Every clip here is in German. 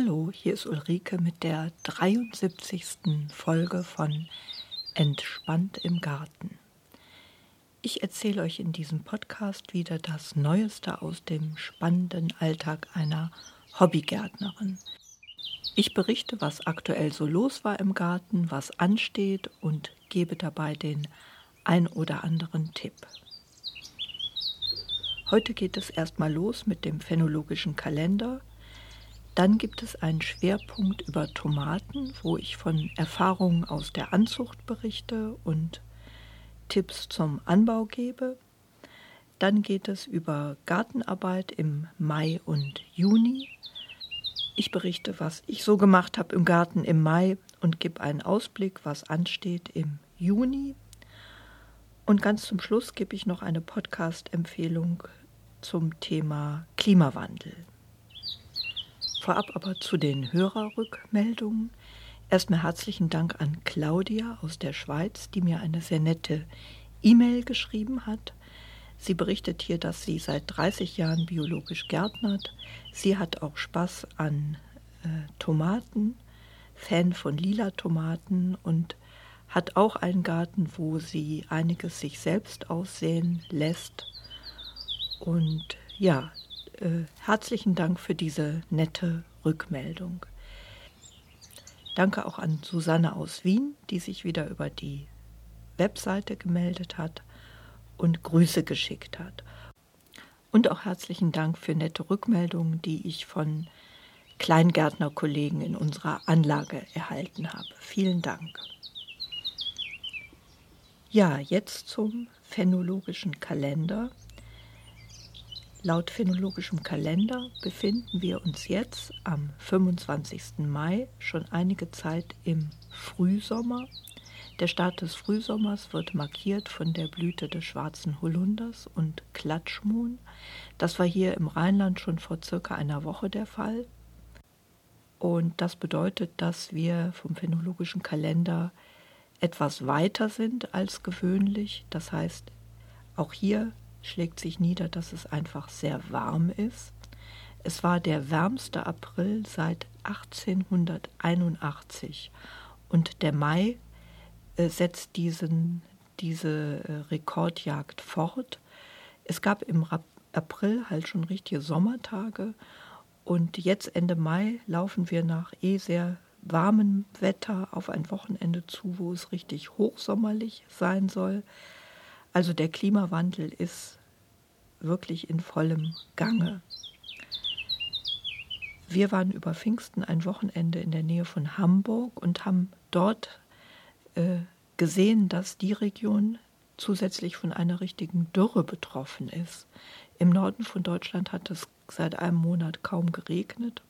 Hallo, hier ist Ulrike mit der 73. Folge von Entspannt im Garten. Ich erzähle euch in diesem Podcast wieder das Neueste aus dem spannenden Alltag einer Hobbygärtnerin. Ich berichte, was aktuell so los war im Garten, was ansteht und gebe dabei den ein oder anderen Tipp. Heute geht es erstmal los mit dem phänologischen Kalender dann gibt es einen Schwerpunkt über Tomaten, wo ich von Erfahrungen aus der Anzucht berichte und Tipps zum Anbau gebe. Dann geht es über Gartenarbeit im Mai und Juni. Ich berichte, was ich so gemacht habe im Garten im Mai und gebe einen Ausblick, was ansteht im Juni. Und ganz zum Schluss gebe ich noch eine Podcast-Empfehlung zum Thema Klimawandel. Vorab aber zu den Hörerrückmeldungen. Erstmal herzlichen Dank an Claudia aus der Schweiz, die mir eine sehr nette E-Mail geschrieben hat. Sie berichtet hier, dass sie seit 30 Jahren biologisch gärtnert. Sie hat auch Spaß an äh, Tomaten, Fan von lila Tomaten und hat auch einen Garten, wo sie einiges sich selbst aussehen lässt. Und ja, äh, herzlichen Dank für diese nette Rückmeldung. Danke auch an Susanne aus Wien, die sich wieder über die Webseite gemeldet hat und Grüße geschickt hat. Und auch herzlichen Dank für nette Rückmeldungen, die ich von Kleingärtnerkollegen in unserer Anlage erhalten habe. Vielen Dank. Ja, jetzt zum phänologischen Kalender. Laut phänologischem Kalender befinden wir uns jetzt am 25. Mai schon einige Zeit im Frühsommer. Der Start des Frühsommers wird markiert von der Blüte des schwarzen Holunders und Klatschmohn. Das war hier im Rheinland schon vor circa einer Woche der Fall. Und das bedeutet, dass wir vom phänologischen Kalender etwas weiter sind als gewöhnlich. Das heißt, auch hier schlägt sich nieder, dass es einfach sehr warm ist. Es war der wärmste April seit 1881 und der Mai äh, setzt diesen, diese äh, Rekordjagd fort. Es gab im Rap April halt schon richtige Sommertage und jetzt Ende Mai laufen wir nach eh sehr warmem Wetter auf ein Wochenende zu, wo es richtig hochsommerlich sein soll. Also der Klimawandel ist wirklich in vollem Gange. Wir waren über Pfingsten ein Wochenende in der Nähe von Hamburg und haben dort äh, gesehen, dass die Region zusätzlich von einer richtigen Dürre betroffen ist. Im Norden von Deutschland hat es seit einem Monat kaum geregnet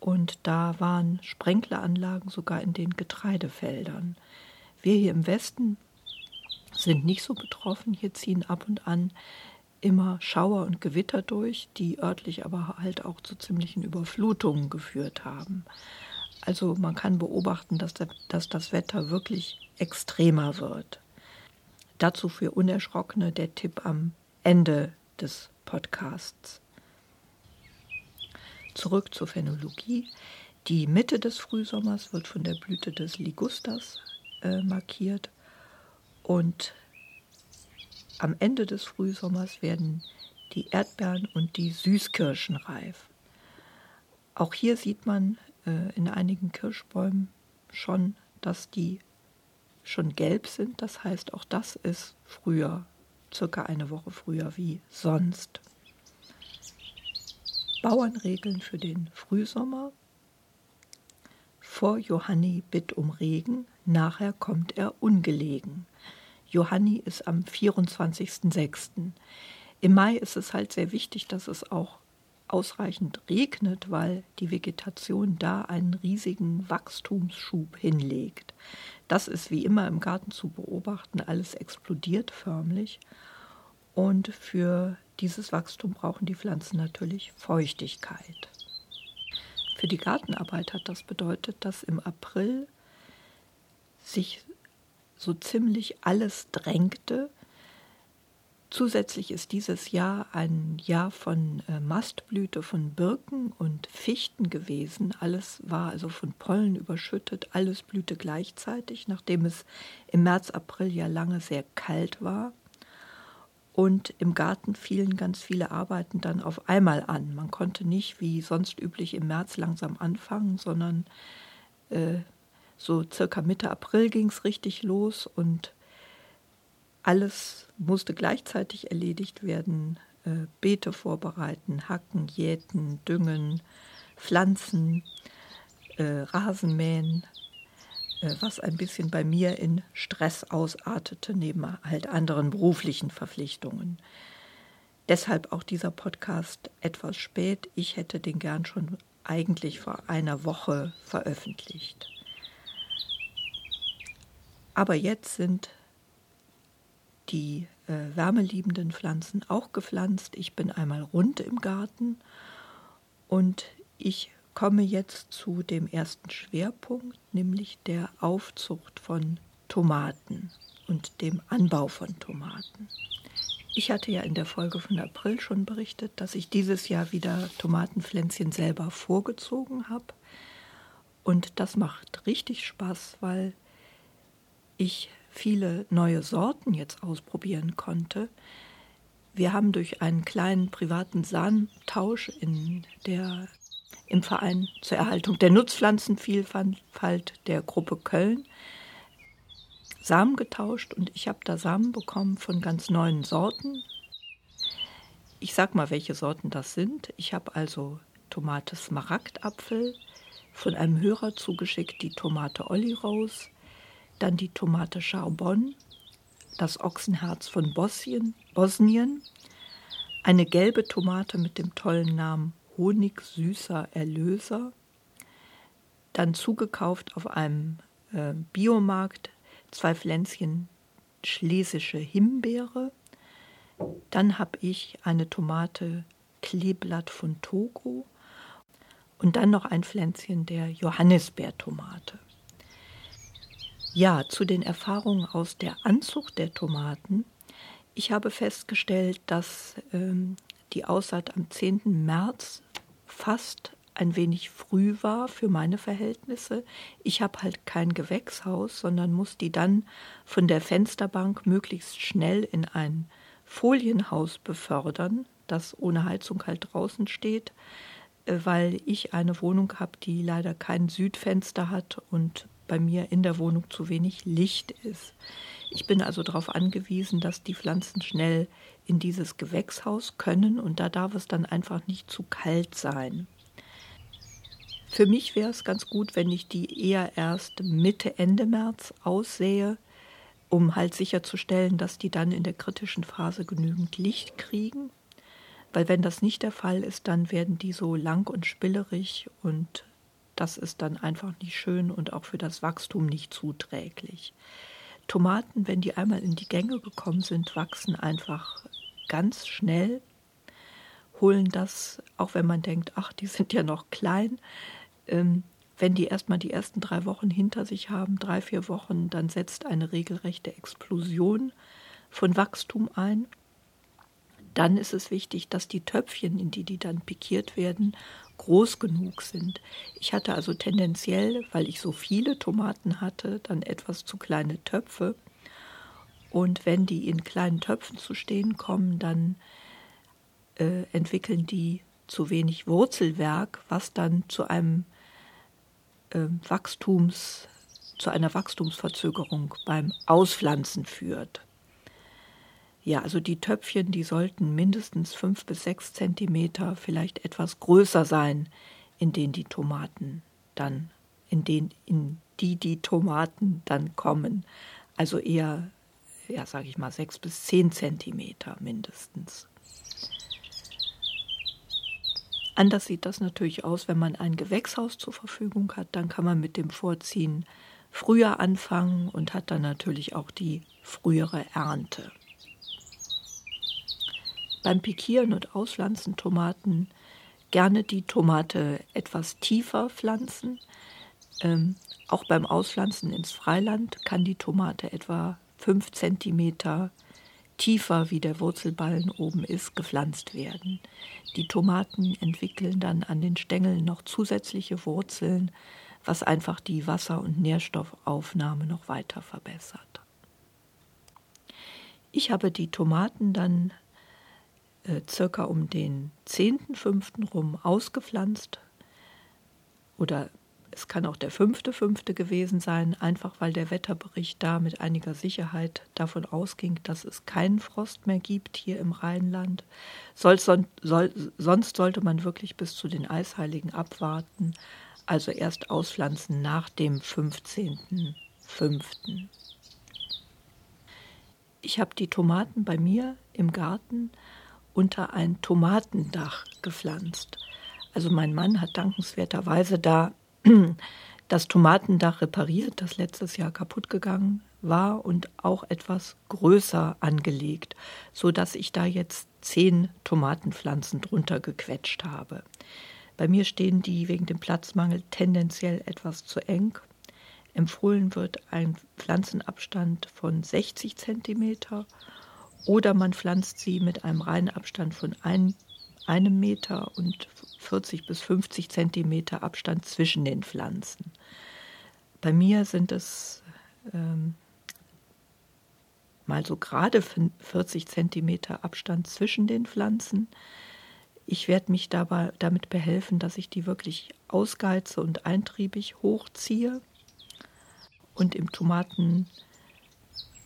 und da waren Sprenkleranlagen sogar in den Getreidefeldern. Wir hier im Westen sind nicht so betroffen. Hier ziehen ab und an immer Schauer und Gewitter durch, die örtlich aber halt auch zu ziemlichen Überflutungen geführt haben. Also man kann beobachten, dass, der, dass das Wetter wirklich extremer wird. Dazu für Unerschrockene der Tipp am Ende des Podcasts. Zurück zur Phänologie. Die Mitte des Frühsommers wird von der Blüte des Ligustas äh, markiert und am Ende des Frühsommers werden die Erdbeeren und die Süßkirschen reif. Auch hier sieht man äh, in einigen Kirschbäumen schon, dass die schon gelb sind. Das heißt, auch das ist früher, circa eine Woche früher wie sonst. Bauernregeln für den Frühsommer. Vor Johanni bitt um Regen, nachher kommt er ungelegen. Johanni ist am 24.06. Im Mai ist es halt sehr wichtig, dass es auch ausreichend regnet, weil die Vegetation da einen riesigen Wachstumsschub hinlegt. Das ist wie immer im Garten zu beobachten, alles explodiert förmlich. Und für dieses Wachstum brauchen die Pflanzen natürlich Feuchtigkeit. Für die Gartenarbeit hat das bedeutet, dass im April sich so ziemlich alles drängte. Zusätzlich ist dieses Jahr ein Jahr von äh, Mastblüte von Birken und Fichten gewesen. Alles war also von Pollen überschüttet, alles blühte gleichzeitig, nachdem es im März, April ja lange sehr kalt war. Und im Garten fielen ganz viele Arbeiten dann auf einmal an. Man konnte nicht wie sonst üblich im März langsam anfangen, sondern äh, so circa Mitte April ging es richtig los und alles musste gleichzeitig erledigt werden. Äh, Beete vorbereiten, hacken, jäten, düngen, pflanzen, äh, Rasenmähen, äh, was ein bisschen bei mir in Stress ausartete, neben halt anderen beruflichen Verpflichtungen. Deshalb auch dieser Podcast etwas spät. Ich hätte den gern schon eigentlich vor einer Woche veröffentlicht. Aber jetzt sind die äh, wärmeliebenden Pflanzen auch gepflanzt. Ich bin einmal rund im Garten und ich komme jetzt zu dem ersten Schwerpunkt, nämlich der Aufzucht von Tomaten und dem Anbau von Tomaten. Ich hatte ja in der Folge von April schon berichtet, dass ich dieses Jahr wieder Tomatenpflänzchen selber vorgezogen habe. Und das macht richtig Spaß, weil ich viele neue Sorten jetzt ausprobieren konnte. Wir haben durch einen kleinen privaten Samentausch in der, im Verein zur Erhaltung der Nutzpflanzenvielfalt der Gruppe Köln Samen getauscht und ich habe da Samen bekommen von ganz neuen Sorten. Ich sag mal, welche Sorten das sind. Ich habe also Tomate Smaragdapfel, von einem Hörer zugeschickt die Tomate Olli Rose, dann die Tomate Charbon, das Ochsenherz von Bosnien, Bosnien, eine gelbe Tomate mit dem tollen Namen Honig süßer Erlöser, dann zugekauft auf einem äh, Biomarkt zwei Pflänzchen schlesische Himbeere, dann habe ich eine Tomate Kleeblatt von Togo und dann noch ein Pflänzchen der Johannisbeertomate. Ja, zu den Erfahrungen aus der Anzucht der Tomaten. Ich habe festgestellt, dass ähm, die Aussaat am 10. März fast ein wenig früh war für meine Verhältnisse. Ich habe halt kein Gewächshaus, sondern muss die dann von der Fensterbank möglichst schnell in ein Folienhaus befördern, das ohne Heizung halt draußen steht, äh, weil ich eine Wohnung habe, die leider kein Südfenster hat und bei mir in der Wohnung zu wenig Licht ist. Ich bin also darauf angewiesen, dass die Pflanzen schnell in dieses Gewächshaus können und da darf es dann einfach nicht zu kalt sein. Für mich wäre es ganz gut, wenn ich die eher erst Mitte, Ende März aussähe, um halt sicherzustellen, dass die dann in der kritischen Phase genügend Licht kriegen. Weil wenn das nicht der Fall ist, dann werden die so lang und spillerig und das ist dann einfach nicht schön und auch für das Wachstum nicht zuträglich. Tomaten, wenn die einmal in die Gänge gekommen sind, wachsen einfach ganz schnell, holen das, auch wenn man denkt, ach, die sind ja noch klein, ähm, wenn die erstmal die ersten drei Wochen hinter sich haben, drei, vier Wochen, dann setzt eine regelrechte Explosion von Wachstum ein. Dann ist es wichtig, dass die Töpfchen, in die die dann pikiert werden, groß genug sind. Ich hatte also tendenziell, weil ich so viele Tomaten hatte, dann etwas zu kleine Töpfe. Und wenn die in kleinen Töpfen zu stehen kommen, dann äh, entwickeln die zu wenig Wurzelwerk, was dann zu einem äh, Wachstums, zu einer Wachstumsverzögerung beim Auspflanzen führt. Ja, also die Töpfchen, die sollten mindestens fünf bis sechs Zentimeter, vielleicht etwas größer sein, in denen die Tomaten dann, in denen, in die die Tomaten dann kommen. Also eher, ja, sage ich mal, sechs bis zehn Zentimeter mindestens. Anders sieht das natürlich aus, wenn man ein Gewächshaus zur Verfügung hat. Dann kann man mit dem Vorziehen früher anfangen und hat dann natürlich auch die frühere Ernte. Beim Pikieren und Auspflanzen Tomaten gerne die Tomate etwas tiefer pflanzen. Ähm, auch beim Auspflanzen ins Freiland kann die Tomate etwa 5 cm tiefer wie der Wurzelballen oben ist, gepflanzt werden. Die Tomaten entwickeln dann an den Stängeln noch zusätzliche Wurzeln, was einfach die Wasser- und Nährstoffaufnahme noch weiter verbessert. Ich habe die Tomaten dann äh, circa um den 10.5. rum ausgepflanzt oder es kann auch der fünfte, fünfte gewesen sein, einfach weil der Wetterbericht da mit einiger Sicherheit davon ausging, dass es keinen Frost mehr gibt hier im Rheinland. Soll, soll, sonst sollte man wirklich bis zu den Eisheiligen abwarten, also erst auspflanzen nach dem 15.05. Ich habe die Tomaten bei mir im Garten unter ein Tomatendach gepflanzt. Also mein Mann hat dankenswerterweise da das Tomatendach repariert, das letztes Jahr kaputt gegangen war und auch etwas größer angelegt, so dass ich da jetzt zehn Tomatenpflanzen drunter gequetscht habe. Bei mir stehen die wegen dem Platzmangel tendenziell etwas zu eng. Empfohlen wird ein Pflanzenabstand von 60 cm oder man pflanzt sie mit einem reinen Abstand von ein, einem Meter und 40 bis 50 Zentimeter Abstand zwischen den Pflanzen. Bei mir sind es ähm, mal so gerade 40 Zentimeter Abstand zwischen den Pflanzen. Ich werde mich dabei damit behelfen, dass ich die wirklich ausgeize und eintriebig hochziehe und im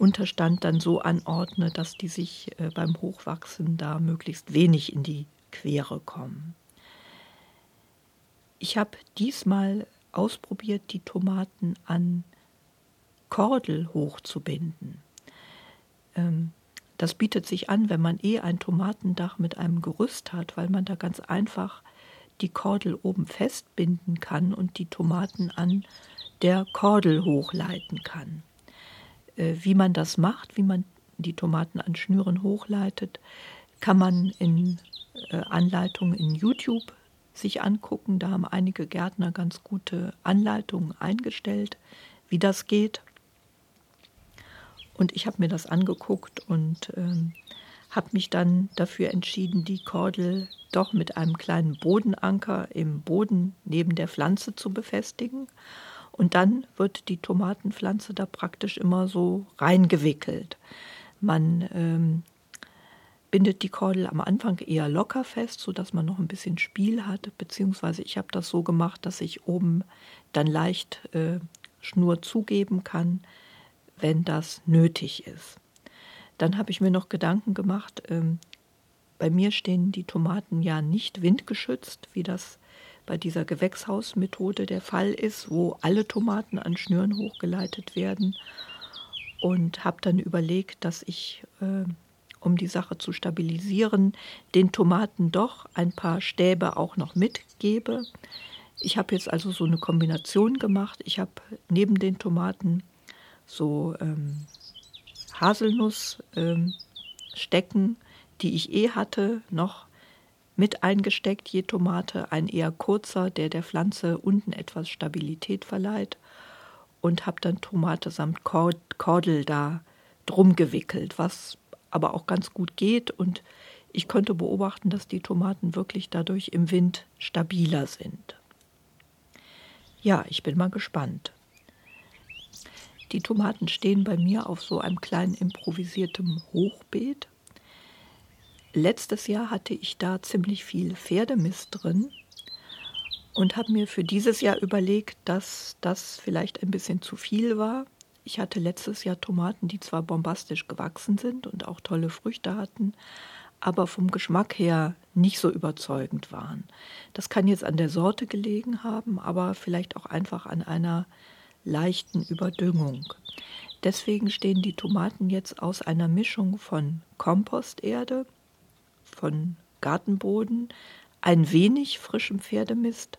Tomatenunterstand dann so anordne, dass die sich äh, beim Hochwachsen da möglichst wenig in die Quere kommen. Ich habe diesmal ausprobiert, die Tomaten an Kordel hochzubinden. Ähm, das bietet sich an, wenn man eh ein Tomatendach mit einem Gerüst hat, weil man da ganz einfach die Kordel oben festbinden kann und die Tomaten an der Kordel hochleiten kann. Äh, wie man das macht, wie man die Tomaten an Schnüren hochleitet, kann man in äh, Anleitungen in YouTube sich angucken. Da haben einige Gärtner ganz gute Anleitungen eingestellt, wie das geht. Und ich habe mir das angeguckt und ähm, habe mich dann dafür entschieden, die Kordel doch mit einem kleinen Bodenanker im Boden neben der Pflanze zu befestigen. Und dann wird die Tomatenpflanze da praktisch immer so reingewickelt. Man ähm, bindet die Kordel am Anfang eher locker fest, sodass man noch ein bisschen Spiel hat, beziehungsweise ich habe das so gemacht, dass ich oben dann leicht äh, Schnur zugeben kann, wenn das nötig ist. Dann habe ich mir noch Gedanken gemacht, ähm, bei mir stehen die Tomaten ja nicht windgeschützt, wie das bei dieser Gewächshausmethode der Fall ist, wo alle Tomaten an Schnüren hochgeleitet werden. Und habe dann überlegt, dass ich äh, um die Sache zu stabilisieren, den Tomaten doch ein paar Stäbe auch noch mitgebe. Ich habe jetzt also so eine Kombination gemacht. Ich habe neben den Tomaten so ähm, Haselnussstecken, ähm, die ich eh hatte, noch mit eingesteckt, je Tomate, ein eher kurzer, der der Pflanze unten etwas Stabilität verleiht und habe dann Tomate samt Kordel da drum gewickelt, was aber auch ganz gut geht. Und ich konnte beobachten, dass die Tomaten wirklich dadurch im Wind stabiler sind. Ja, ich bin mal gespannt. Die Tomaten stehen bei mir auf so einem kleinen improvisiertem Hochbeet. Letztes Jahr hatte ich da ziemlich viel Pferdemist drin und habe mir für dieses Jahr überlegt, dass das vielleicht ein bisschen zu viel war. Ich hatte letztes Jahr Tomaten, die zwar bombastisch gewachsen sind und auch tolle Früchte hatten, aber vom Geschmack her nicht so überzeugend waren. Das kann jetzt an der Sorte gelegen haben, aber vielleicht auch einfach an einer leichten Überdüngung. Deswegen stehen die Tomaten jetzt aus einer Mischung von Komposterde, von Gartenboden, ein wenig frischem Pferdemist.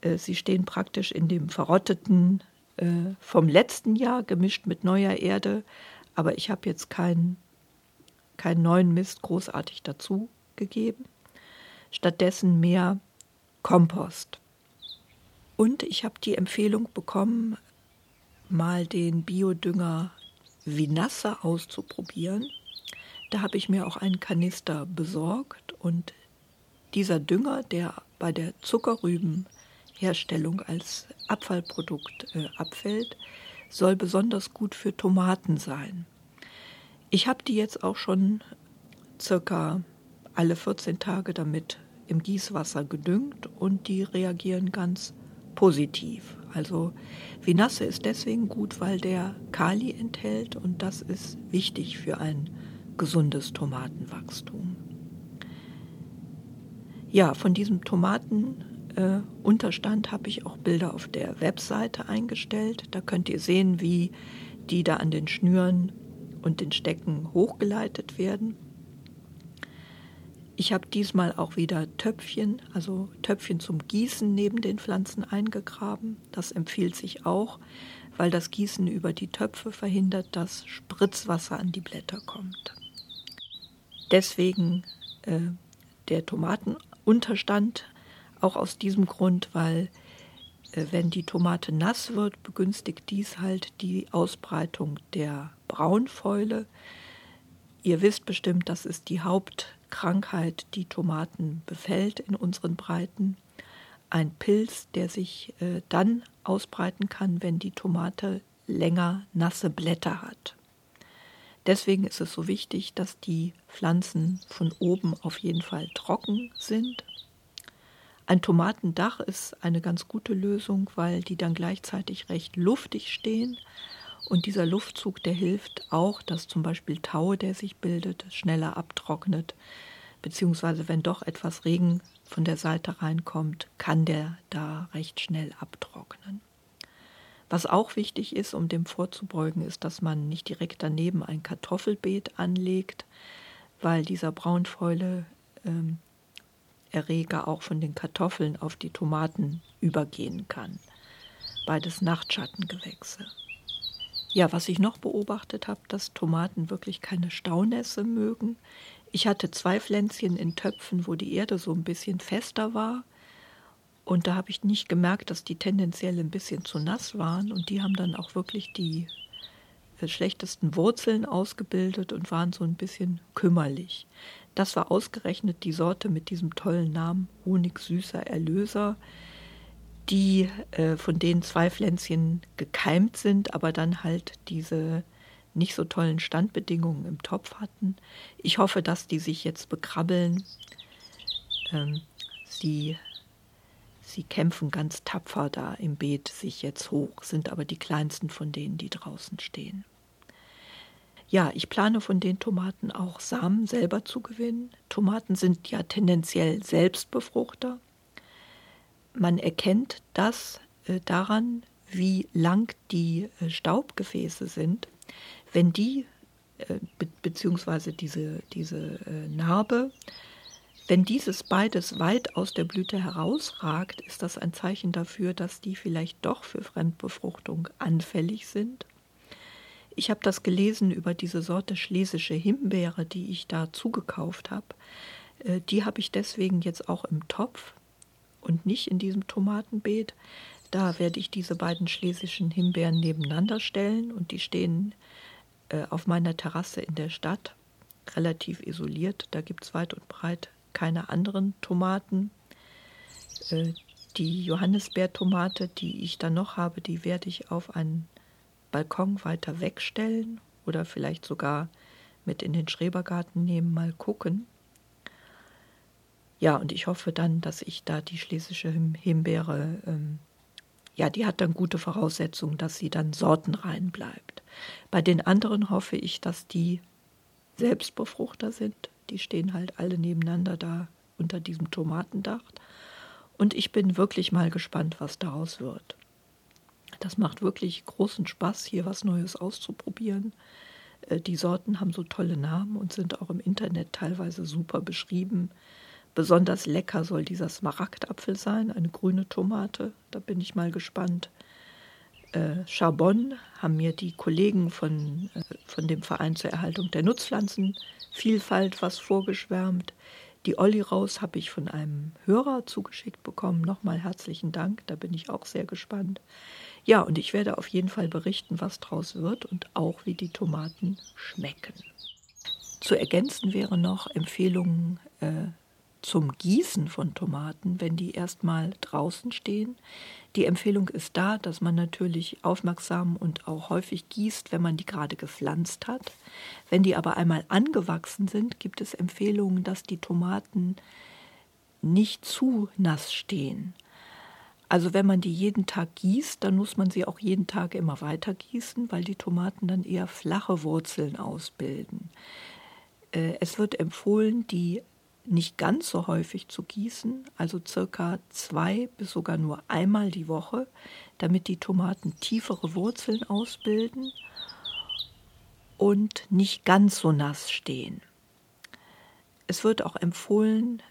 Äh, sie stehen praktisch in dem verrotteten äh, vom letzten Jahr gemischt mit neuer Erde, aber ich habe jetzt keinen keinen neuen Mist großartig dazu gegeben. Stattdessen mehr Kompost. Und ich habe die Empfehlung bekommen, mal den Biodünger Vinasse auszuprobieren. Da habe ich mir auch einen Kanister besorgt und dieser Dünger, der bei der Zuckerrübenherstellung als Abfallprodukt äh, abfällt, soll besonders gut für Tomaten sein. Ich habe die jetzt auch schon circa alle 14 Tage damit im Gießwasser gedüngt und die reagieren ganz positiv. Also Vinasse ist deswegen gut, weil der Kali enthält und das ist wichtig für ein gesundes Tomatenwachstum. Ja, von diesem Tomatenunterstand äh, habe ich auch Bilder auf der Webseite eingestellt. Da könnt ihr sehen, wie die da an den Schnüren und den Stecken hochgeleitet werden. Ich habe diesmal auch wieder Töpfchen, also Töpfchen zum Gießen neben den Pflanzen eingegraben. Das empfiehlt sich auch, weil das Gießen über die Töpfe verhindert, dass Spritzwasser an die Blätter kommt. Deswegen äh, der Tomatenunterstand, auch aus diesem Grund, weil äh, wenn die Tomate nass wird, begünstigt dies halt die Ausbreitung der Braunfäule. Ihr wisst bestimmt, das ist die Haupt Krankheit, die Tomaten befällt in unseren Breiten. Ein Pilz, der sich äh, dann ausbreiten kann, wenn die Tomate länger nasse Blätter hat. Deswegen ist es so wichtig, dass die Pflanzen von oben auf jeden Fall trocken sind. Ein Tomatendach ist eine ganz gute Lösung, weil die dann gleichzeitig recht luftig stehen. Und dieser Luftzug, der hilft auch, dass zum Beispiel Tau, der sich bildet, schneller abtrocknet. Beziehungsweise wenn doch etwas Regen von der Seite reinkommt, kann der da recht schnell abtrocknen. Was auch wichtig ist, um dem vorzubeugen, ist, dass man nicht direkt daneben ein Kartoffelbeet anlegt, weil dieser Braunfäule ähm, Erreger auch von den Kartoffeln auf die Tomaten übergehen kann. Beides Nachtschattengewächse. Ja, was ich noch beobachtet habe, dass Tomaten wirklich keine Staunässe mögen. Ich hatte zwei Pflänzchen in Töpfen, wo die Erde so ein bisschen fester war. Und da habe ich nicht gemerkt, dass die tendenziell ein bisschen zu nass waren. Und die haben dann auch wirklich die äh, schlechtesten Wurzeln ausgebildet und waren so ein bisschen kümmerlich. Das war ausgerechnet die Sorte mit diesem tollen Namen Honigsüßer Erlöser die äh, von denen zwei Pflänzchen gekeimt sind, aber dann halt diese nicht so tollen Standbedingungen im Topf hatten. Ich hoffe, dass die sich jetzt bekrabbeln. Ähm, sie, sie kämpfen ganz tapfer da im Beet sich jetzt hoch, sind aber die kleinsten von denen, die draußen stehen. Ja, ich plane von den Tomaten auch Samen selber zu gewinnen. Tomaten sind ja tendenziell Selbstbefruchter. Man erkennt das äh, daran, wie lang die äh, Staubgefäße sind. Wenn die, äh, be beziehungsweise diese, diese Narbe, wenn dieses beides weit aus der Blüte herausragt, ist das ein Zeichen dafür, dass die vielleicht doch für Fremdbefruchtung anfällig sind. Ich habe das gelesen über diese Sorte schlesische Himbeere, die ich da zugekauft habe. Äh, die habe ich deswegen jetzt auch im Topf, und nicht in diesem Tomatenbeet. Da werde ich diese beiden schlesischen Himbeeren nebeneinander stellen und die stehen äh, auf meiner Terrasse in der Stadt, relativ isoliert. Da gibt es weit und breit keine anderen Tomaten. Äh, die Johannisbeertomate, die ich dann noch habe, die werde ich auf einen Balkon weiter wegstellen oder vielleicht sogar mit in den Schrebergarten nehmen, mal gucken. Ja, und ich hoffe dann, dass ich da die schlesische Himbeere, ähm, ja, die hat dann gute Voraussetzungen, dass sie dann sortenrein bleibt. Bei den anderen hoffe ich, dass die Selbstbefruchter sind. Die stehen halt alle nebeneinander da unter diesem Tomatendach. Und ich bin wirklich mal gespannt, was daraus wird. Das macht wirklich großen Spaß, hier was Neues auszuprobieren. Äh, die Sorten haben so tolle Namen und sind auch im Internet teilweise super beschrieben. Besonders lecker soll dieser Smaragdapfel sein, eine grüne Tomate. Da bin ich mal gespannt. Äh, Charbonne haben mir die Kollegen von, äh, von dem Verein zur Erhaltung der Nutzpflanzenvielfalt was vorgeschwärmt. Die Olli raus habe ich von einem Hörer zugeschickt bekommen. Nochmal herzlichen Dank, da bin ich auch sehr gespannt. Ja, und ich werde auf jeden Fall berichten, was draus wird und auch wie die Tomaten schmecken. Zu ergänzen wäre noch Empfehlungen äh, zum Gießen von Tomaten, wenn die erstmal draußen stehen. Die Empfehlung ist da, dass man natürlich aufmerksam und auch häufig gießt, wenn man die gerade gepflanzt hat. Wenn die aber einmal angewachsen sind, gibt es Empfehlungen, dass die Tomaten nicht zu nass stehen. Also wenn man die jeden Tag gießt, dann muss man sie auch jeden Tag immer weiter gießen, weil die Tomaten dann eher flache Wurzeln ausbilden. Äh, es wird empfohlen, die nicht ganz so häufig zu gießen, also circa zwei bis sogar nur einmal die Woche, damit die Tomaten tiefere Wurzeln ausbilden und nicht ganz so nass stehen. Es wird auch empfohlen,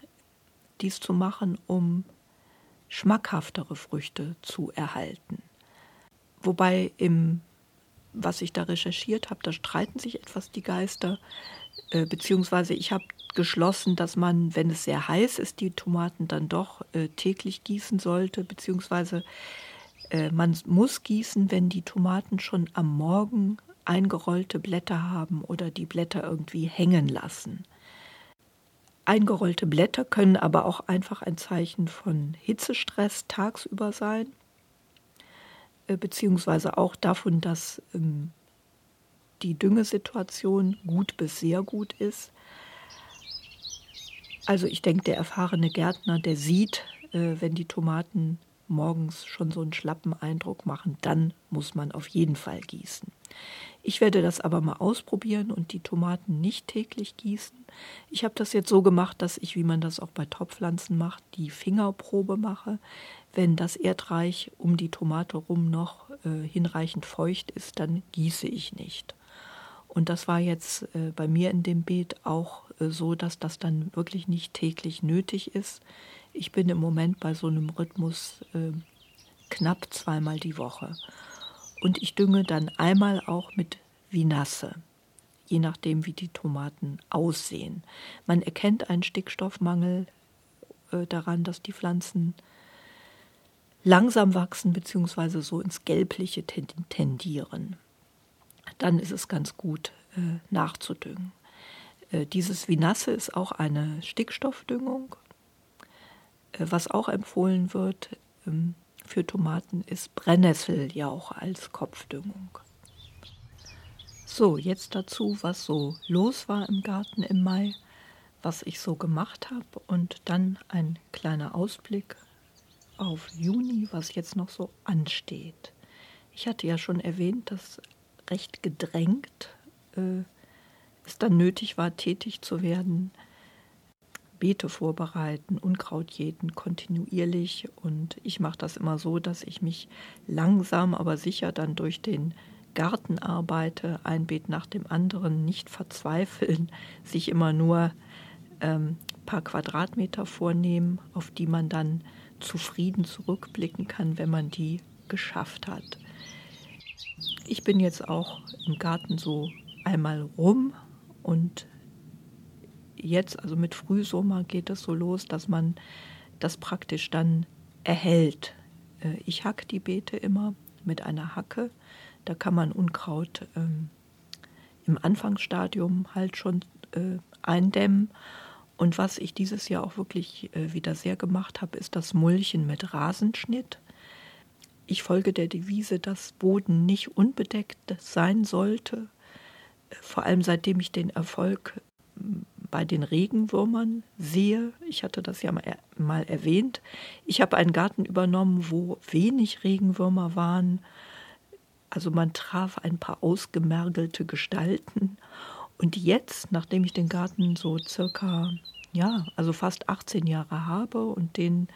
dies zu machen, um schmackhaftere Früchte zu erhalten. Wobei im, was ich da recherchiert habe, da streiten sich etwas die Geister, äh, beziehungsweise ich habe geschlossen, dass man, wenn es sehr heiß ist, die Tomaten dann doch äh, täglich gießen sollte, beziehungsweise äh, man muss gießen, wenn die Tomaten schon am Morgen eingerollte Blätter haben oder die Blätter irgendwie hängen lassen. Eingerollte Blätter können aber auch einfach ein Zeichen von Hitzestress tagsüber sein, äh, beziehungsweise auch davon, dass ähm, die Düngesituation gut bis sehr gut ist. Also ich denke, der erfahrene Gärtner, der sieht, äh, wenn die Tomaten morgens schon so einen schlappen Eindruck machen, dann muss man auf jeden Fall gießen. Ich werde das aber mal ausprobieren und die Tomaten nicht täglich gießen. Ich habe das jetzt so gemacht, dass ich, wie man das auch bei Topfpflanzen macht, die Fingerprobe mache. Wenn das Erdreich um die Tomate rum noch äh, hinreichend feucht ist, dann gieße ich nicht. Und das war jetzt äh, bei mir in dem Beet auch so, dass das dann wirklich nicht täglich nötig ist. Ich bin im Moment bei so einem Rhythmus äh, knapp zweimal die Woche. Und ich dünge dann einmal auch mit Vinasse, je nachdem, wie die Tomaten aussehen. Man erkennt einen Stickstoffmangel äh, daran, dass die Pflanzen langsam wachsen bzw. so ins Gelbliche tendieren. Dann ist es ganz gut äh, nachzudüngen. Äh, dieses Vinasse ist auch eine Stickstoffdüngung. Äh, was auch empfohlen wird, ähm, für Tomaten ist Brennnesseljauch als Kopfdüngung. So, jetzt dazu, was so los war im Garten im Mai, was ich so gemacht habe und dann ein kleiner Ausblick auf Juni, was jetzt noch so ansteht. Ich hatte ja schon erwähnt, dass recht gedrängt äh, es dann nötig war, tätig zu werden, Beete vorbereiten, Unkraut jäten kontinuierlich. Und ich mache das immer so, dass ich mich langsam, aber sicher dann durch den Garten arbeite, ein Beet nach dem anderen, nicht verzweifeln, sich immer nur ähm, paar Quadratmeter vornehmen, auf die man dann zufrieden zurückblicken kann, wenn man die geschafft hat. Ich bin jetzt auch im Garten so einmal rum und jetzt, also mit Frühsommer, geht es so los, dass man das praktisch dann erhält. Äh, ich hack die Beete immer mit einer Hacke. Da kann man Unkraut ähm, im Anfangsstadium halt schon äh, eindämmen. Und was ich dieses Jahr auch wirklich äh, wieder sehr gemacht habe, ist das Mulchen mit Rasenschnitt. Ich folge der Devise, dass Boden nicht unbedeckt sein sollte. Vor allem seitdem ich den Erfolg bei den Regenwürmern sehe. Ich hatte das ja mal erwähnt. Ich habe einen Garten übernommen, wo wenig Regenwürmer waren. Also man traf ein paar ausgemergelte Gestalten. Und jetzt, nachdem ich den Garten so circa, ja, also fast 18 Jahre habe und den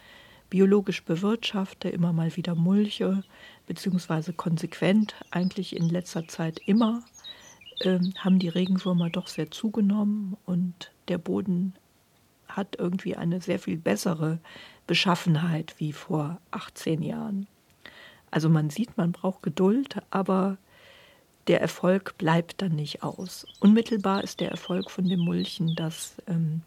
biologisch bewirtschafte, immer mal wieder mulche, beziehungsweise konsequent eigentlich in letzter Zeit immer ähm, haben die Regenwürmer doch sehr zugenommen und der Boden hat irgendwie eine sehr viel bessere Beschaffenheit wie vor 18 Jahren. Also man sieht, man braucht Geduld, aber der Erfolg bleibt dann nicht aus. Unmittelbar ist der Erfolg von dem Mulchen, dass ähm,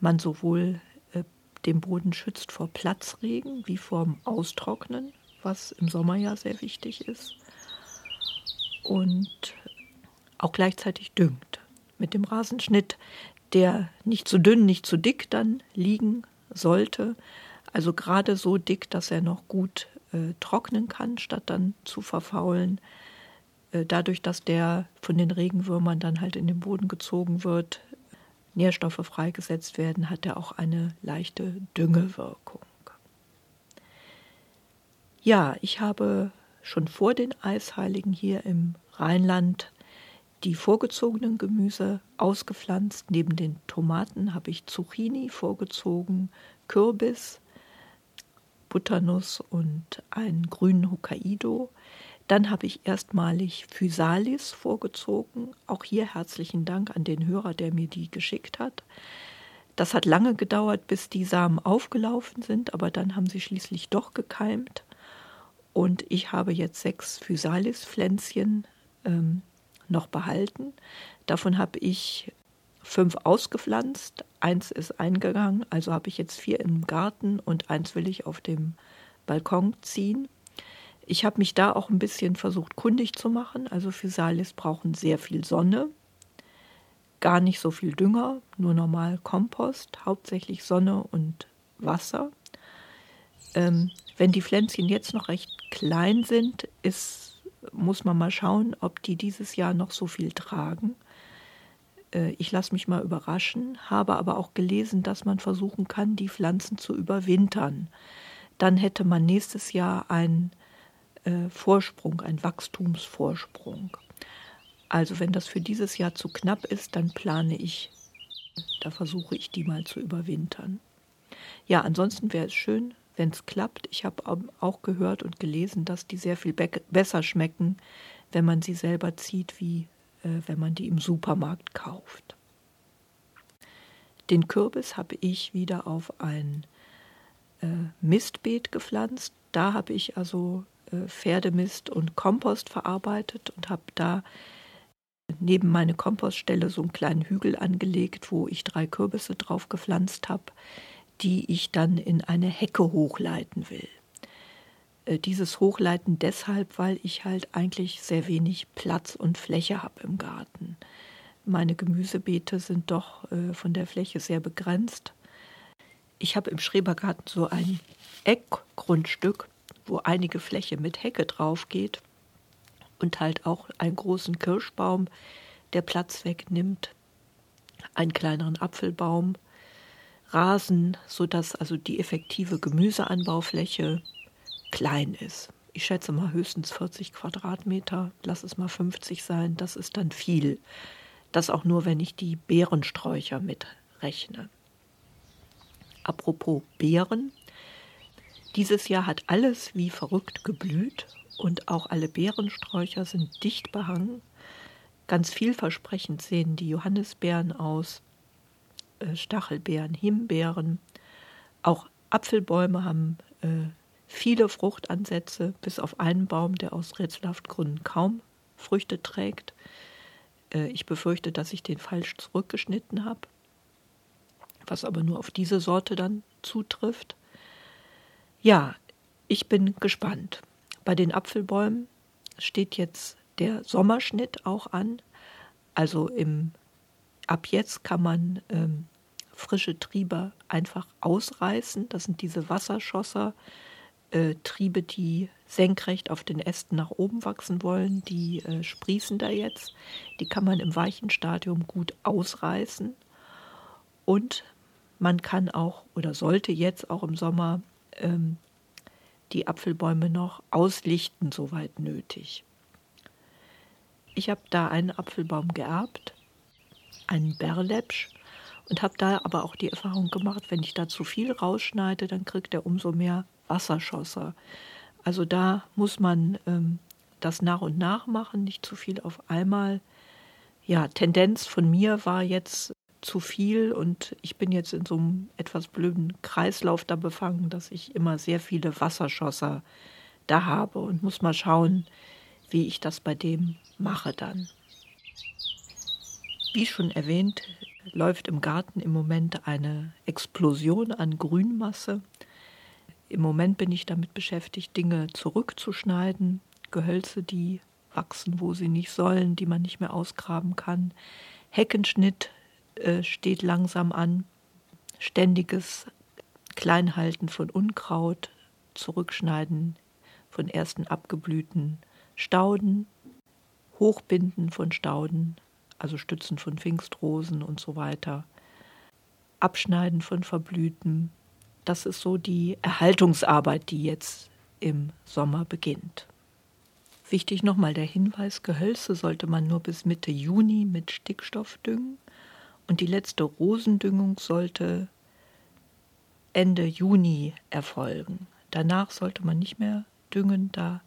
man sowohl äh, den Boden schützt vor Platzregen wie vor Austrocknen, was im Sommer ja sehr wichtig ist. Und auch gleichzeitig düngt. mit dem Rasenschnitt, der nicht zu dünn, nicht zu dick dann liegen sollte. Also gerade so dick, dass er noch gut äh, trocknen kann, statt dann zu verfaulen. Äh, dadurch, dass der von den Regenwürmern dann halt in den Boden gezogen wird, Nährstoffe freigesetzt werden, hat er auch eine leichte Düngewirkung. Ja, ich habe schon vor den Eisheiligen hier im Rheinland die vorgezogenen Gemüse ausgepflanzt. Neben den Tomaten habe ich Zucchini vorgezogen, Kürbis, Butternuss und einen grünen Hokkaido. Dann habe ich erstmalig Physalis vorgezogen. Auch hier herzlichen Dank an den Hörer, der mir die geschickt hat. Das hat lange gedauert, bis die Samen aufgelaufen sind, aber dann haben sie schließlich doch gekeimt. Und ich habe jetzt sechs Physalis-Pflänzchen ähm, noch behalten. Davon habe ich fünf ausgepflanzt, eins ist eingegangen, also habe ich jetzt vier im Garten und eins will ich auf dem Balkon ziehen. Ich habe mich da auch ein bisschen versucht kundig zu machen. Also Physalis brauchen sehr viel Sonne, gar nicht so viel Dünger, nur normal Kompost, hauptsächlich Sonne und Wasser. Ähm, wenn die Pflänzchen jetzt noch recht klein sind, ist, muss man mal schauen, ob die dieses Jahr noch so viel tragen. Äh, ich lasse mich mal überraschen, habe aber auch gelesen, dass man versuchen kann, die Pflanzen zu überwintern. Dann hätte man nächstes Jahr ein äh, Vorsprung, ein Wachstumsvorsprung. Also wenn das für dieses Jahr zu knapp ist, dann plane ich, da versuche ich die mal zu überwintern. Ja, ansonsten wäre es schön, wenn es klappt. Ich habe auch gehört und gelesen, dass die sehr viel be besser schmecken, wenn man sie selber zieht, wie äh, wenn man die im Supermarkt kauft. Den Kürbis habe ich wieder auf ein äh, Mistbeet gepflanzt. Da habe ich also äh, Pferdemist und Kompost verarbeitet und habe da neben meine Kompoststelle so einen kleinen Hügel angelegt, wo ich drei Kürbisse drauf gepflanzt habe, die ich dann in eine Hecke hochleiten will. Äh, dieses Hochleiten deshalb, weil ich halt eigentlich sehr wenig Platz und Fläche habe im Garten. Meine Gemüsebeete sind doch äh, von der Fläche sehr begrenzt. Ich habe im Schrebergarten so ein Eckgrundstück wo einige Fläche mit Hecke drauf geht und halt auch einen großen Kirschbaum, der Platz wegnimmt, einen kleineren Apfelbaum, Rasen, sodass also die effektive Gemüseanbaufläche klein ist. Ich schätze mal höchstens 40 Quadratmeter, lass es mal 50 sein, das ist dann viel. Das auch nur, wenn ich die Beerensträucher mitrechne. Apropos Beeren, dieses Jahr hat alles wie verrückt geblüht und auch alle Beerensträucher sind dicht behangen. Ganz vielversprechend sehen die Johannisbeeren aus, Stachelbeeren, Himbeeren. Auch Apfelbäume haben äh, viele Fruchtansätze, bis auf einen Baum, der aus rätselhaften Gründen kaum Früchte trägt. Äh, ich befürchte, dass ich den falsch zurückgeschnitten habe, was aber nur auf diese Sorte dann zutrifft. Ja, ich bin gespannt. Bei den Apfelbäumen steht jetzt der Sommerschnitt auch an. Also im, ab jetzt kann man ähm, frische Triebe einfach ausreißen. Das sind diese Wasserschosser, äh, Triebe, die senkrecht auf den Ästen nach oben wachsen wollen. Die äh, sprießen da jetzt. Die kann man im weichen Stadium gut ausreißen. Und man kann auch oder sollte jetzt auch im Sommer ähm, die Apfelbäume noch auslichten, soweit nötig. Ich habe da einen Apfelbaum geerbt, einen Berlepsch, und habe da aber auch die Erfahrung gemacht, wenn ich da zu viel rausschneide, dann kriegt er umso mehr Wasserschosser. Also da muss man ähm, das nach und nach machen, nicht zu viel auf einmal. Ja, Tendenz von mir war jetzt zu viel und ich bin jetzt in so einem etwas blöden Kreislauf da befangen, dass ich immer sehr viele Wasserschosser da habe und muss mal schauen, wie ich das bei dem mache dann. Wie schon erwähnt, läuft im Garten im Moment eine Explosion an Grünmasse. Im Moment bin ich damit beschäftigt, Dinge zurückzuschneiden, Gehölze, die wachsen, wo sie nicht sollen, die man nicht mehr ausgraben kann, Heckenschnitt äh, steht langsam an. Ständiges Kleinhalten von Unkraut, Zurückschneiden von ersten abgeblühten Stauden, Hochbinden von Stauden, also Stützen von Pfingstrosen und so weiter, Abschneiden von Verblühten. Das ist so die Erhaltungsarbeit, die jetzt im Sommer beginnt. Wichtig nochmal der Hinweis, Gehölze sollte man nur bis Mitte Juni mit Stickstoff düngen und die letzte Rosendüngung sollte Ende Juni erfolgen. Danach sollte man nicht mehr düngen, da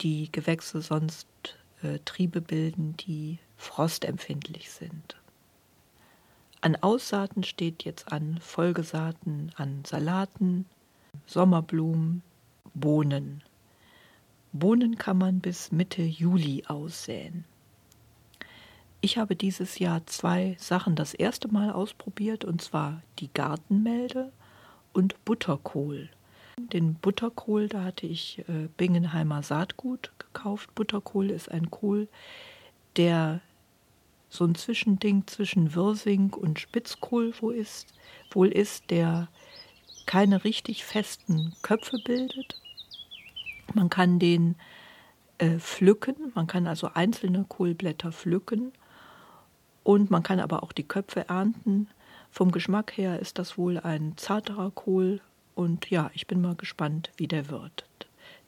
die Gewächse sonst äh, Triebe bilden, die frostempfindlich sind. An Aussaaten steht jetzt an Folgesaaten, an Salaten, Sommerblumen, Bohnen. Bohnen kann man bis Mitte Juli aussäen. Ich habe dieses Jahr zwei Sachen das erste Mal ausprobiert, und zwar die Gartenmelde und Butterkohl. Den Butterkohl, da hatte ich äh, Bingenheimer Saatgut gekauft. Butterkohl ist ein Kohl, der so ein Zwischending zwischen Wirsing und Spitzkohl wo ist, wohl ist, der keine richtig festen Köpfe bildet. Man kann den äh, pflücken, man kann also einzelne Kohlblätter pflücken und man kann aber auch die Köpfe ernten. Vom Geschmack her ist das wohl ein zarterer Kohl und ja, ich bin mal gespannt, wie der wird.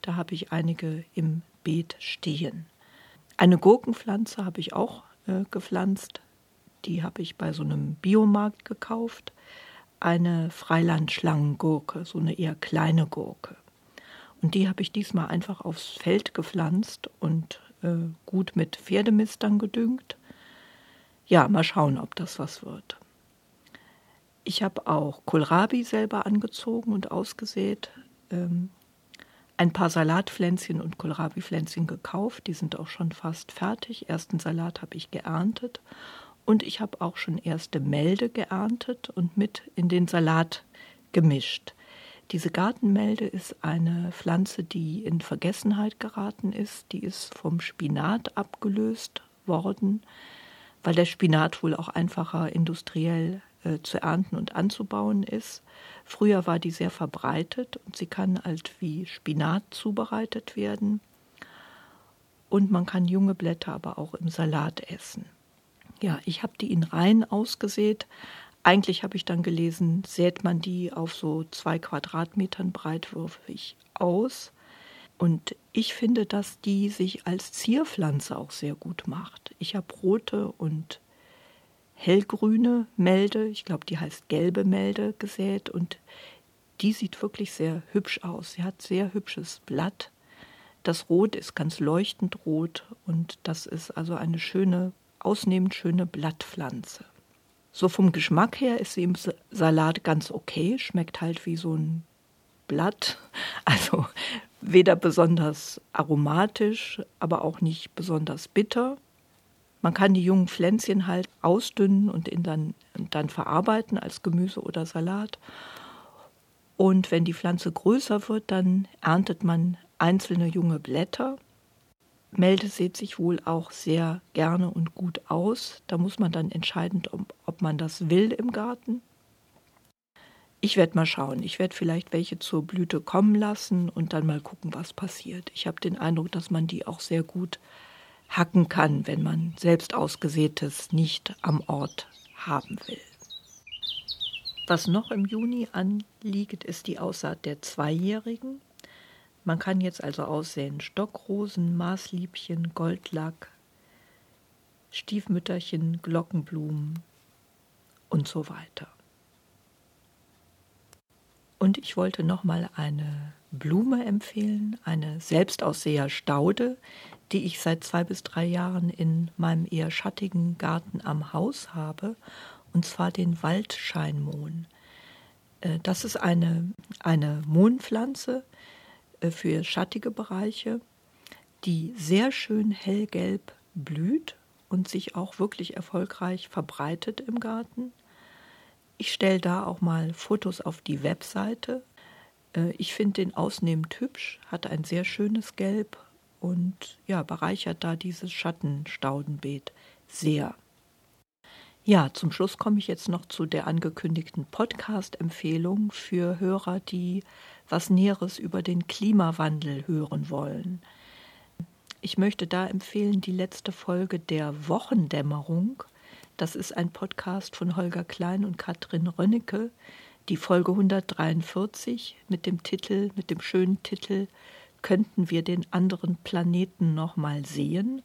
Da habe ich einige im Beet stehen. Eine Gurkenpflanze habe ich auch äh, gepflanzt. Die habe ich bei so einem Biomarkt gekauft. Eine Freilandschlangengurke, so eine eher kleine Gurke. Und die habe ich diesmal einfach aufs Feld gepflanzt und äh, gut mit Pferdemistern gedüngt. Ja, mal schauen, ob das was wird. Ich habe auch Kohlrabi selber angezogen und ausgesät. Ähm, ein paar Salatpflänzchen und Kohlrabi-Pflänzchen gekauft. Die sind auch schon fast fertig. Ersten Salat habe ich geerntet. Und ich habe auch schon erste Melde geerntet und mit in den Salat gemischt. Diese Gartenmelde ist eine Pflanze, die in Vergessenheit geraten ist. Die ist vom Spinat abgelöst worden, weil der Spinat wohl auch einfacher industriell äh, zu ernten und anzubauen ist. Früher war die sehr verbreitet und sie kann halt wie Spinat zubereitet werden. Und man kann junge Blätter aber auch im Salat essen. Ja, ich habe die in Reihen ausgesät. Eigentlich habe ich dann gelesen, sät man die auf so zwei Quadratmetern breitwürfig aus. Und ich finde, dass die sich als Zierpflanze auch sehr gut macht. Ich habe rote und hellgrüne Melde, ich glaube, die heißt gelbe Melde gesät und die sieht wirklich sehr hübsch aus. Sie hat sehr hübsches Blatt. Das Rot ist ganz leuchtend rot und das ist also eine schöne, ausnehmend schöne Blattpflanze. So vom Geschmack her ist sie im Salat ganz okay, schmeckt halt wie so ein Blatt, also weder besonders aromatisch, aber auch nicht besonders bitter. Man kann die jungen Pflänzchen halt ausdünnen und ihn dann, dann verarbeiten als Gemüse oder Salat. Und wenn die Pflanze größer wird, dann erntet man einzelne junge Blätter. Melde sieht sich wohl auch sehr gerne und gut aus. Da muss man dann entscheiden, ob, ob man das will im Garten. Ich werde mal schauen. Ich werde vielleicht welche zur Blüte kommen lassen und dann mal gucken, was passiert. Ich habe den Eindruck, dass man die auch sehr gut hacken kann, wenn man selbst ausgesätes nicht am Ort haben will. Was noch im Juni anliegt, ist die Aussaat der Zweijährigen. Man kann jetzt also aussäen Stockrosen, Maßliebchen, Goldlack, Stiefmütterchen, Glockenblumen und so weiter. Und ich wollte noch mal eine Blume empfehlen, eine Selbstausseher-Staude, die ich seit zwei bis drei Jahren in meinem eher schattigen Garten am Haus habe, und zwar den Waldscheinmohn. Äh, das ist eine, eine Mohnpflanze äh, für schattige Bereiche, die sehr schön hellgelb blüht und sich auch wirklich erfolgreich verbreitet im Garten. Ich stelle da auch mal Fotos auf die Webseite. Äh, ich finde den ausnehmend hübsch, hat ein sehr schönes Gelb und ja, bereichert da dieses Schattenstaudenbeet sehr. Ja, zum Schluss komme ich jetzt noch zu der angekündigten Podcast-Empfehlung für Hörer, die was Näheres über den Klimawandel hören wollen. Ich möchte da empfehlen die letzte Folge der Wochendämmerung. Das ist ein Podcast von Holger Klein und Katrin Rönnecke, die Folge 143 mit dem Titel, mit dem schönen Titel Könnten wir den anderen Planeten noch mal sehen?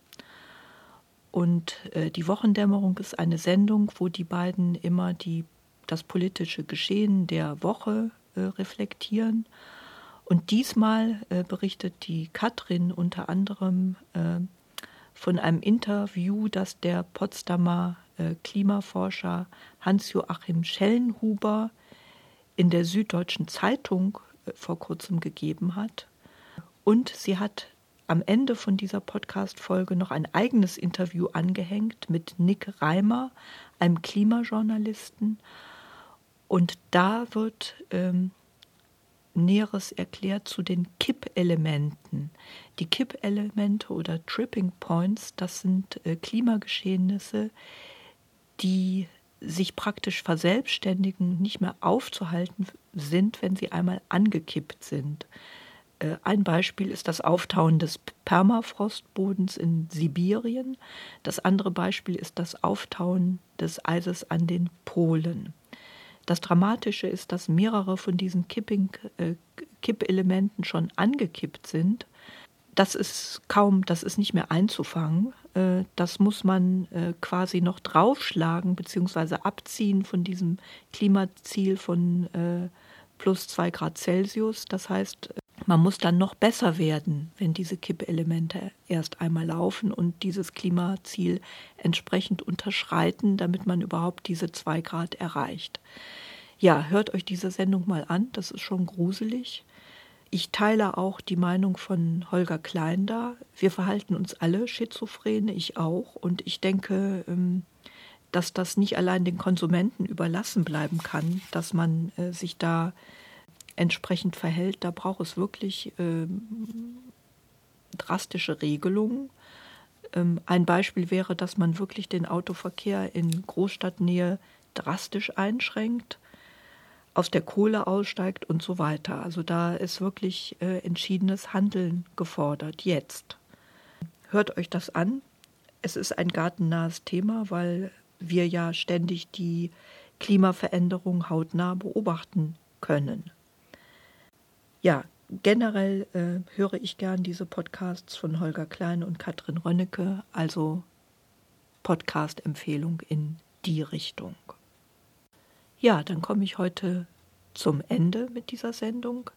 Und äh, die Wochendämmerung ist eine Sendung, wo die beiden immer die, das politische Geschehen der Woche äh, reflektieren. Und diesmal äh, berichtet die Katrin unter anderem äh, von einem Interview, das der Potsdamer äh, Klimaforscher Hans-Joachim Schellenhuber in der Süddeutschen Zeitung äh, vor kurzem gegeben hat. Und sie hat am Ende von dieser Podcast-Folge noch ein eigenes Interview angehängt mit Nick Reimer, einem Klimajournalisten. Und da wird ähm, Näheres erklärt zu den Kippelementen. Die Kippelemente oder Tripping Points, das sind äh, Klimageschehnisse, die sich praktisch verselbstständigen, nicht mehr aufzuhalten sind, wenn sie einmal angekippt sind. Äh, ein Beispiel ist das Auftauen des Permafrostbodens in Sibirien. Das andere Beispiel ist das Auftauen des Eises an den Polen. Das Dramatische ist, dass mehrere von diesen Kipping, äh, Kippelementen schon angekippt sind. Das ist kaum, das ist nicht mehr einzufangen. Äh, das muss man äh, quasi noch draufschlagen bzw. abziehen von diesem Klimaziel von äh, plus zwei Grad Celsius. Das heißt, man muss dann noch besser werden, wenn diese Kippelemente erst einmal laufen und dieses Klimaziel entsprechend unterschreiten, damit man überhaupt diese zwei Grad erreicht. Ja, hört euch diese Sendung mal an, das ist schon gruselig. Ich teile auch die Meinung von Holger Klein da. Wir verhalten uns alle schizophrene, ich auch. Und ich denke, ähm, dass das nicht allein den Konsumenten überlassen bleiben kann, dass man äh, sich da entsprechend verhält, da braucht es wirklich ähm, drastische Regelungen. Ähm, ein Beispiel wäre, dass man wirklich den Autoverkehr in Großstadtnähe drastisch einschränkt, aus der Kohle aussteigt und so weiter. Also da ist wirklich äh, entschiedenes Handeln gefordert, jetzt. Hört euch das an. Es ist ein gartennahes Thema, weil wir ja ständig die Klimaveränderung hautnah beobachten können. Ja, generell äh, höre ich gern diese Podcasts von Holger Klein und Katrin Rönnecke, also Podcast-Empfehlung in die Richtung. Ja, dann komme ich heute zum Ende mit dieser Sendung.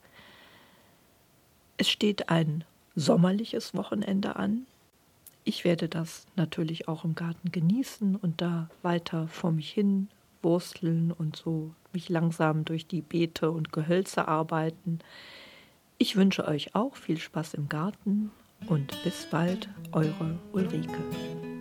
Es steht ein sommerliches Wochenende an. Ich werde das natürlich auch im Garten genießen und da weiter vor mich hin wursteln und so mich langsam durch die Beete und Gehölze arbeiten. Ich wünsche euch auch viel Spaß im Garten und bis bald, eure Ulrike.